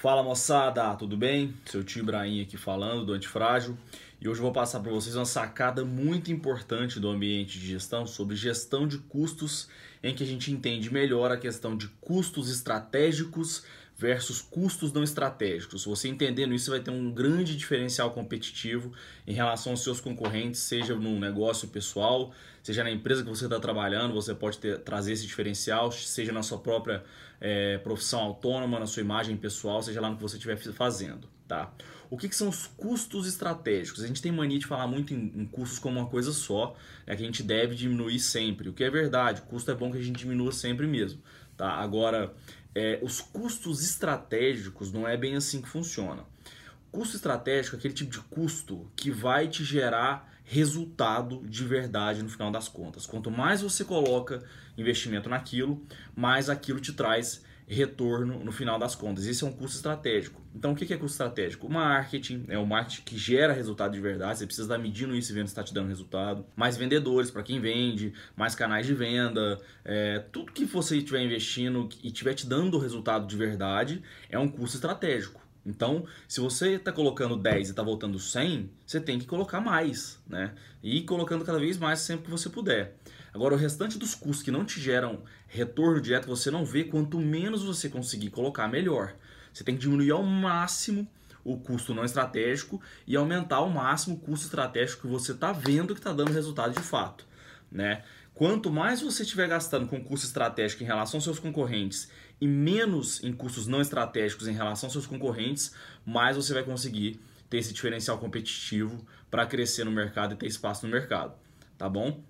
Fala moçada, tudo bem? Seu tio Ibrahim aqui falando do Antifrágil e hoje eu vou passar para vocês uma sacada muito importante do ambiente de gestão sobre gestão de custos, em que a gente entende melhor a questão de custos estratégicos versus custos não estratégicos. Você entendendo isso, vai ter um grande diferencial competitivo em relação aos seus concorrentes, seja no negócio pessoal, seja na empresa que você está trabalhando, você pode ter, trazer esse diferencial, seja na sua própria é, profissão autônoma, na sua imagem pessoal, seja lá no que você estiver fazendo. Tá? O que, que, são os custos estratégicos? A gente tem mania de falar muito em, em custos como uma coisa só, é que a gente deve diminuir sempre, o que é verdade, custo é bom que a gente diminua sempre mesmo. Tá? Agora, é, os custos estratégicos não é bem assim que funciona. Custo estratégico é aquele tipo de custo que vai te gerar resultado de verdade no final das contas. Quanto mais você coloca investimento naquilo, mais aquilo te traz retorno no final das contas. Esse é um custo estratégico. Então, o que é custo estratégico? O marketing é o marketing que gera resultado de verdade. Você precisa estar medindo isso e vendo se está te dando resultado. Mais vendedores para quem vende, mais canais de venda. É, tudo que você estiver investindo e estiver te dando resultado de verdade é um custo estratégico. Então, se você está colocando 10 e está voltando 100, você tem que colocar mais, né? E ir colocando cada vez mais sempre que você puder. Agora, o restante dos custos que não te geram retorno direto, você não vê. Quanto menos você conseguir colocar, melhor. Você tem que diminuir ao máximo o custo não estratégico e aumentar ao máximo o custo estratégico que você está vendo que está dando resultado de fato. Né? Quanto mais você estiver gastando com custo estratégico em relação aos seus concorrentes e menos em custos não estratégicos em relação aos seus concorrentes, mais você vai conseguir ter esse diferencial competitivo para crescer no mercado e ter espaço no mercado, tá bom?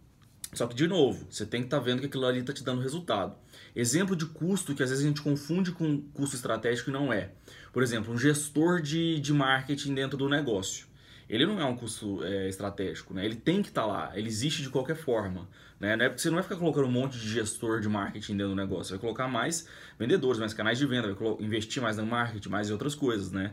Só que, de novo, você tem que estar tá vendo que aquilo ali está te dando resultado. Exemplo de custo que às vezes a gente confunde com custo estratégico e não é. Por exemplo, um gestor de, de marketing dentro do negócio. Ele não é um custo é, estratégico, né? ele tem que estar tá lá, ele existe de qualquer forma. Né? Não é porque você não vai ficar colocando um monte de gestor de marketing dentro do negócio, você vai colocar mais vendedores, mais canais de venda, vai investir mais no marketing, mais em outras coisas. Né?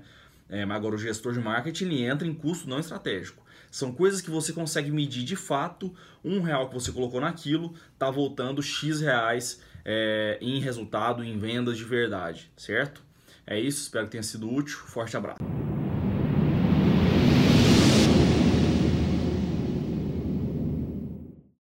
É, mas agora o gestor de marketing entra em custo não estratégico. São coisas que você consegue medir de fato. Um real que você colocou naquilo está voltando X reais é, em resultado, em vendas de verdade, certo? É isso, espero que tenha sido útil. Forte abraço.